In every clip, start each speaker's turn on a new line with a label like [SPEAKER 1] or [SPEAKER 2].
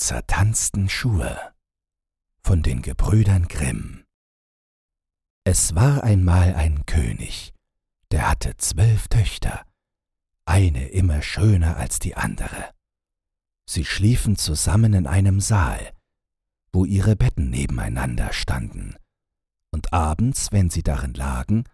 [SPEAKER 1] zertanzten Schuhe von den Gebrüdern Grimm Es war einmal ein König, der hatte zwölf Töchter, eine immer schöner als die andere. Sie schliefen zusammen in einem Saal, wo ihre Betten nebeneinander standen, und abends, wenn sie darin lagen,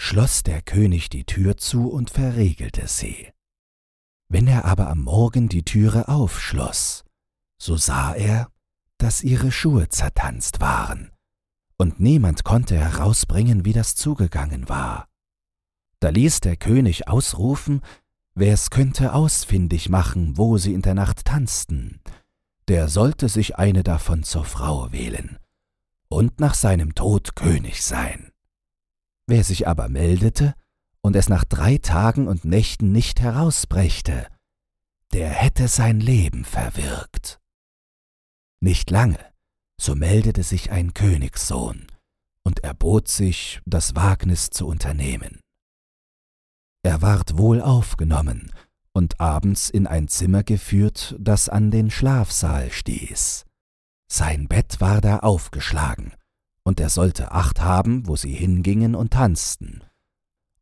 [SPEAKER 1] schloss der König die Tür zu und verriegelte sie. Wenn er aber am Morgen die Türe aufschloss, so sah er, dass ihre Schuhe zertanzt waren, und niemand konnte herausbringen, wie das zugegangen war. Da ließ der König ausrufen, wer's könnte ausfindig machen, wo sie in der Nacht tanzten, der sollte sich eine davon zur Frau wählen und nach seinem Tod König sein. Wer sich aber meldete und es nach drei Tagen und Nächten nicht herausbrächte, der hätte sein Leben verwirkt. Nicht lange, so meldete sich ein Königssohn und erbot sich, das Wagnis zu unternehmen. Er ward wohl aufgenommen und abends in ein Zimmer geführt, das an den Schlafsaal stieß. Sein Bett war da aufgeschlagen, und er sollte Acht haben, wo sie hingingen und tanzten.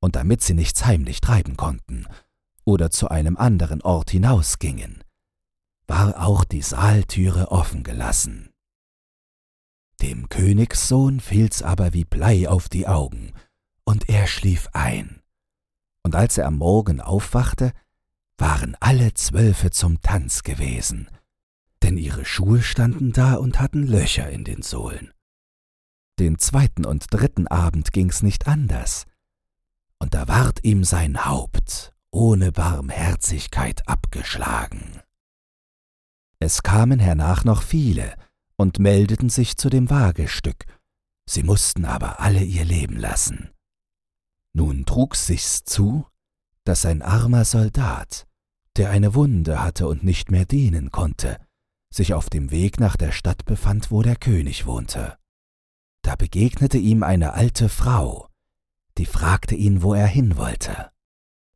[SPEAKER 1] Und damit sie nichts heimlich treiben konnten oder zu einem anderen Ort hinausgingen, war auch die Saaltüre offen gelassen. Dem Königssohn fiel's aber wie Blei auf die Augen, und er schlief ein. Und als er am Morgen aufwachte, waren alle Zwölfe zum Tanz gewesen, denn ihre Schuhe standen da und hatten Löcher in den Sohlen. Den zweiten und dritten Abend ging's nicht anders, und da ward ihm sein Haupt ohne Barmherzigkeit abgeschlagen. Es kamen hernach noch viele und meldeten sich zu dem Wagestück, sie mussten aber alle ihr Leben lassen. Nun trug sich's zu, dass ein armer Soldat, der eine Wunde hatte und nicht mehr dienen konnte, sich auf dem Weg nach der Stadt befand, wo der König wohnte. Da begegnete ihm eine alte Frau, die fragte ihn, wo er hin wollte.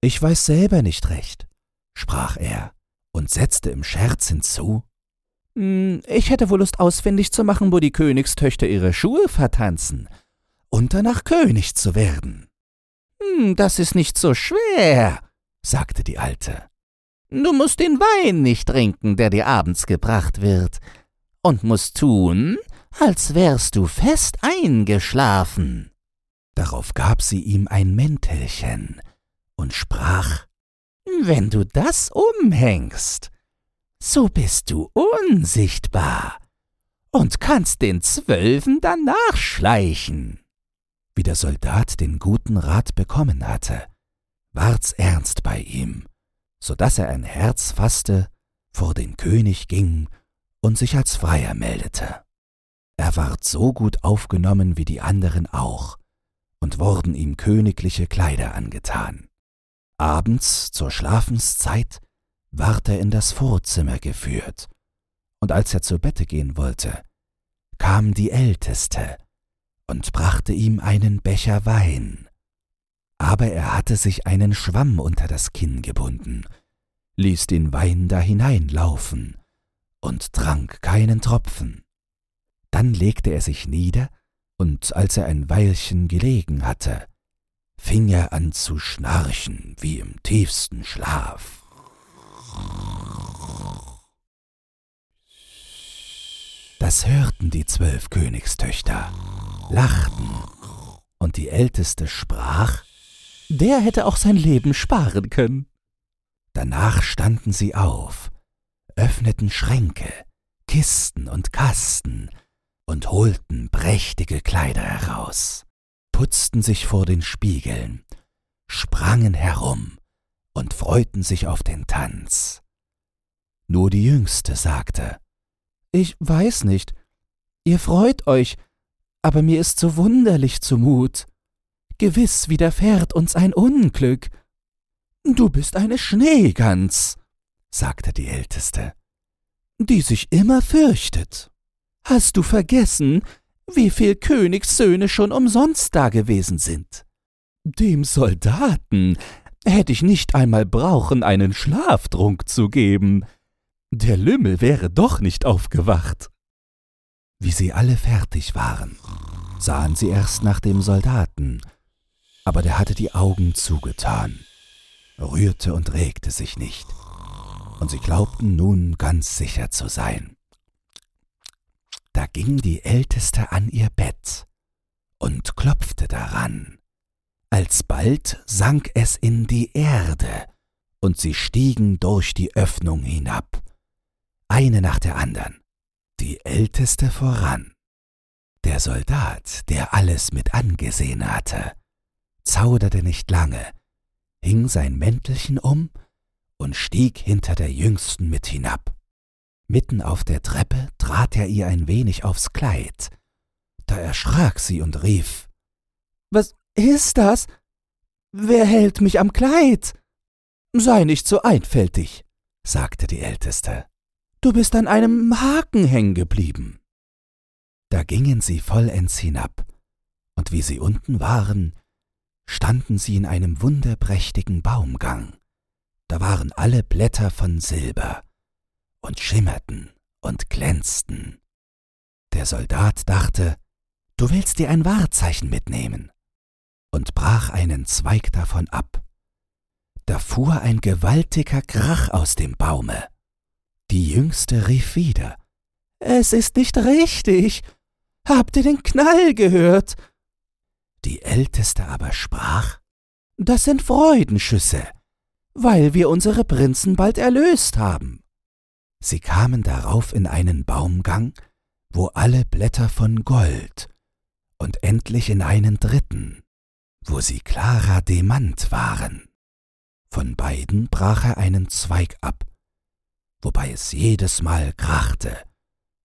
[SPEAKER 1] Ich weiß selber nicht recht, sprach er und setzte im Scherz hinzu, hm, ich hätte wohl Lust ausfindig zu machen, wo die Königstöchter ihre Schuhe vertanzen und danach König zu werden. Hm, das ist nicht so schwer, sagte die Alte. Du musst den Wein nicht trinken, der dir abends gebracht wird, und musst tun, als wärst du fest eingeschlafen. Darauf gab sie ihm ein Mäntelchen und sprach, Wenn du das umhängst, so bist du unsichtbar und kannst den Zwölfen danach schleichen. Wie der Soldat den guten Rat bekommen hatte, ward's ernst bei ihm so dass er ein Herz fasste, vor den König ging und sich als Freier meldete. Er ward so gut aufgenommen wie die anderen auch, und wurden ihm königliche Kleider angetan. Abends zur Schlafenszeit ward er in das Vorzimmer geführt, und als er zu Bette gehen wollte, kam die Älteste und brachte ihm einen Becher Wein aber er hatte sich einen Schwamm unter das Kinn gebunden, ließ den Wein da hineinlaufen und trank keinen Tropfen. Dann legte er sich nieder, und als er ein Weilchen gelegen hatte, fing er an zu schnarchen wie im tiefsten Schlaf. Das hörten die zwölf Königstöchter, lachten, und die Älteste sprach, der hätte auch sein Leben sparen können. Danach standen sie auf, öffneten Schränke, Kisten und Kasten und holten prächtige Kleider heraus, putzten sich vor den Spiegeln, sprangen herum und freuten sich auf den Tanz. Nur die Jüngste sagte, Ich weiß nicht, ihr freut euch, aber mir ist so wunderlich zumut. Gewiss widerfährt uns ein Unglück. Du bist eine Schneegans, sagte die Älteste, die sich immer fürchtet. Hast du vergessen, wie viel Königssöhne schon umsonst dagewesen sind? Dem Soldaten hätte ich nicht einmal brauchen, einen Schlaftrunk zu geben. der Lümmel wäre doch nicht aufgewacht. Wie sie alle fertig waren, sahen sie erst nach dem Soldaten, aber der hatte die Augen zugetan, rührte und regte sich nicht, und sie glaubten nun ganz sicher zu sein. Da ging die Älteste an ihr Bett und klopfte daran. Alsbald sank es in die Erde, und sie stiegen durch die Öffnung hinab, eine nach der andern, die Älteste voran. Der Soldat, der alles mit angesehen hatte, zauderte nicht lange, hing sein Mäntelchen um und stieg hinter der Jüngsten mit hinab. Mitten auf der Treppe trat er ihr ein wenig aufs Kleid. Da erschrak sie und rief Was ist das? Wer hält mich am Kleid? Sei nicht so einfältig, sagte die Älteste. Du bist an einem Haken hängen geblieben. Da gingen sie vollends hinab, und wie sie unten waren, standen sie in einem wunderprächtigen Baumgang. Da waren alle Blätter von Silber, und schimmerten und glänzten. Der Soldat dachte, du willst dir ein Wahrzeichen mitnehmen, und brach einen Zweig davon ab. Da fuhr ein gewaltiger Krach aus dem Baume. Die Jüngste rief wieder, Es ist nicht richtig. Habt ihr den Knall gehört? Die Älteste aber sprach, Das sind Freudenschüsse, weil wir unsere Prinzen bald erlöst haben. Sie kamen darauf in einen Baumgang, wo alle Blätter von Gold, und endlich in einen dritten, wo sie klarer Demant waren. Von beiden brach er einen Zweig ab, wobei es jedes Mal krachte,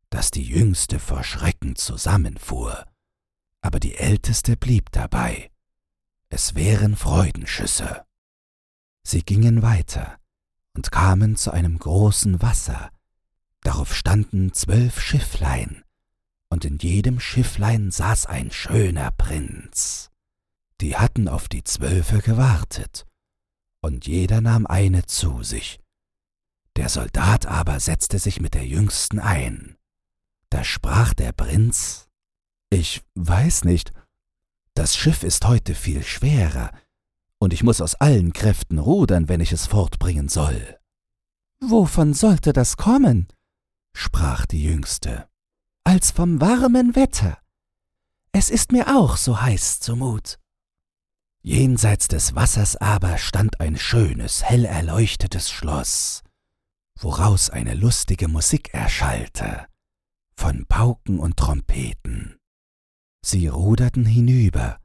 [SPEAKER 1] dass die Jüngste vor Schrecken zusammenfuhr, aber die Älteste blieb dabei. Es wären Freudenschüsse. Sie gingen weiter, und kamen zu einem großen Wasser. Darauf standen zwölf Schifflein, und in jedem Schifflein saß ein schöner Prinz. Die hatten auf die Zwölfe gewartet, und jeder nahm eine zu sich. Der Soldat aber setzte sich mit der Jüngsten ein. Da sprach der Prinz Ich weiß nicht, das Schiff ist heute viel schwerer, und ich muss aus allen Kräften rudern, wenn ich es fortbringen soll. Wovon sollte das kommen? sprach die Jüngste. Als vom warmen Wetter. Es ist mir auch so heiß zumut. Jenseits des Wassers aber stand ein schönes, hell erleuchtetes Schloss, woraus eine lustige Musik erschallte, von Pauken und Trompeten. Sie ruderten hinüber,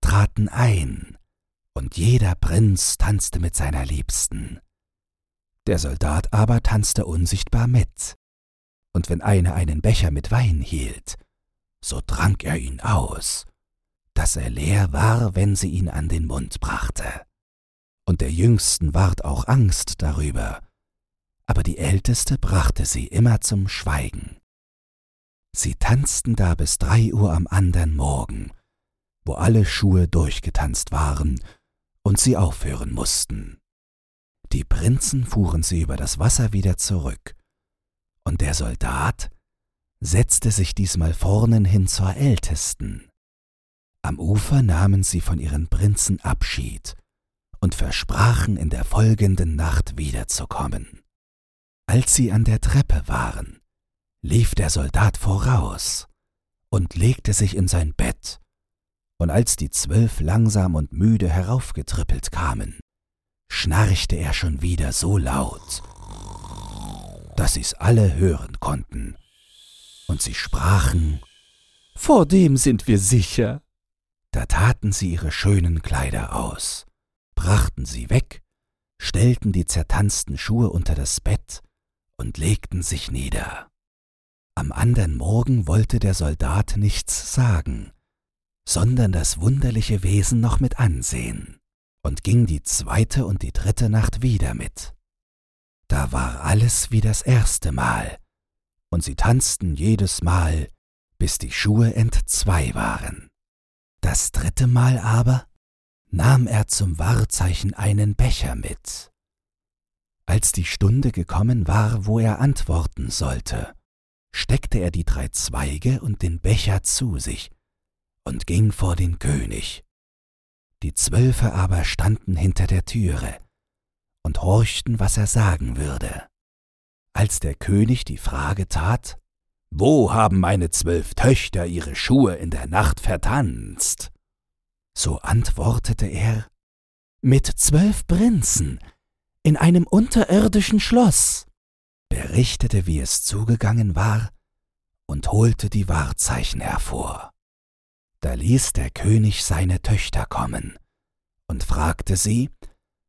[SPEAKER 1] traten ein, und jeder Prinz tanzte mit seiner Liebsten. Der Soldat aber tanzte unsichtbar mit, und wenn einer einen Becher mit Wein hielt, so trank er ihn aus, dass er leer war, wenn sie ihn an den Mund brachte. Und der Jüngsten ward auch Angst darüber, aber die Älteste brachte sie immer zum Schweigen. Sie tanzten da bis drei Uhr am andern Morgen, wo alle Schuhe durchgetanzt waren und sie aufhören mussten. Die Prinzen fuhren sie über das Wasser wieder zurück, und der Soldat setzte sich diesmal vornen hin zur Ältesten. Am Ufer nahmen sie von ihren Prinzen Abschied und versprachen in der folgenden Nacht wiederzukommen. Als sie an der Treppe waren, lief der Soldat voraus und legte sich in sein Bett und als die zwölf langsam und müde heraufgetrippelt kamen, schnarchte er schon wieder so laut, dass sie's alle hören konnten, und sie sprachen, Vor dem sind wir sicher. Da taten sie ihre schönen Kleider aus, brachten sie weg, stellten die zertanzten Schuhe unter das Bett und legten sich nieder. Am andern Morgen wollte der Soldat nichts sagen, sondern das wunderliche Wesen noch mit ansehen, und ging die zweite und die dritte Nacht wieder mit. Da war alles wie das erste Mal, und sie tanzten jedes Mal, bis die Schuhe entzwei waren. Das dritte Mal aber nahm er zum Wahrzeichen einen Becher mit. Als die Stunde gekommen war, wo er antworten sollte, steckte er die drei Zweige und den Becher zu sich und ging vor den König. Die Zwölfe aber standen hinter der Türe und horchten, was er sagen würde. Als der König die Frage tat, Wo haben meine zwölf Töchter ihre Schuhe in der Nacht vertanzt? So antwortete er, Mit zwölf Prinzen in einem unterirdischen Schloss, berichtete, wie es zugegangen war, und holte die Wahrzeichen hervor. Da ließ der König seine Töchter kommen und fragte sie,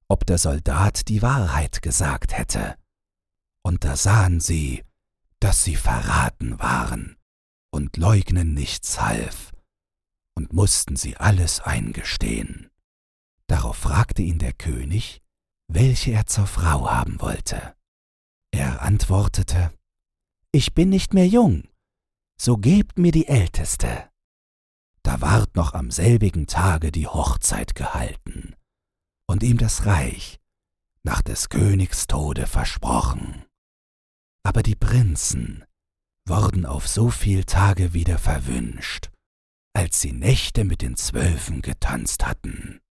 [SPEAKER 1] ob der Soldat die Wahrheit gesagt hätte. Und da sahen sie, dass sie verraten waren und Leugnen nichts half, und mussten sie alles eingestehen. Darauf fragte ihn der König, welche er zur Frau haben wollte. Er antwortete, Ich bin nicht mehr jung, so gebt mir die Älteste. Da ward noch am selbigen Tage die Hochzeit gehalten und ihm das Reich nach des Königs Tode versprochen. Aber die Prinzen wurden auf so viel Tage wieder verwünscht, als sie Nächte mit den Zwölfen getanzt hatten.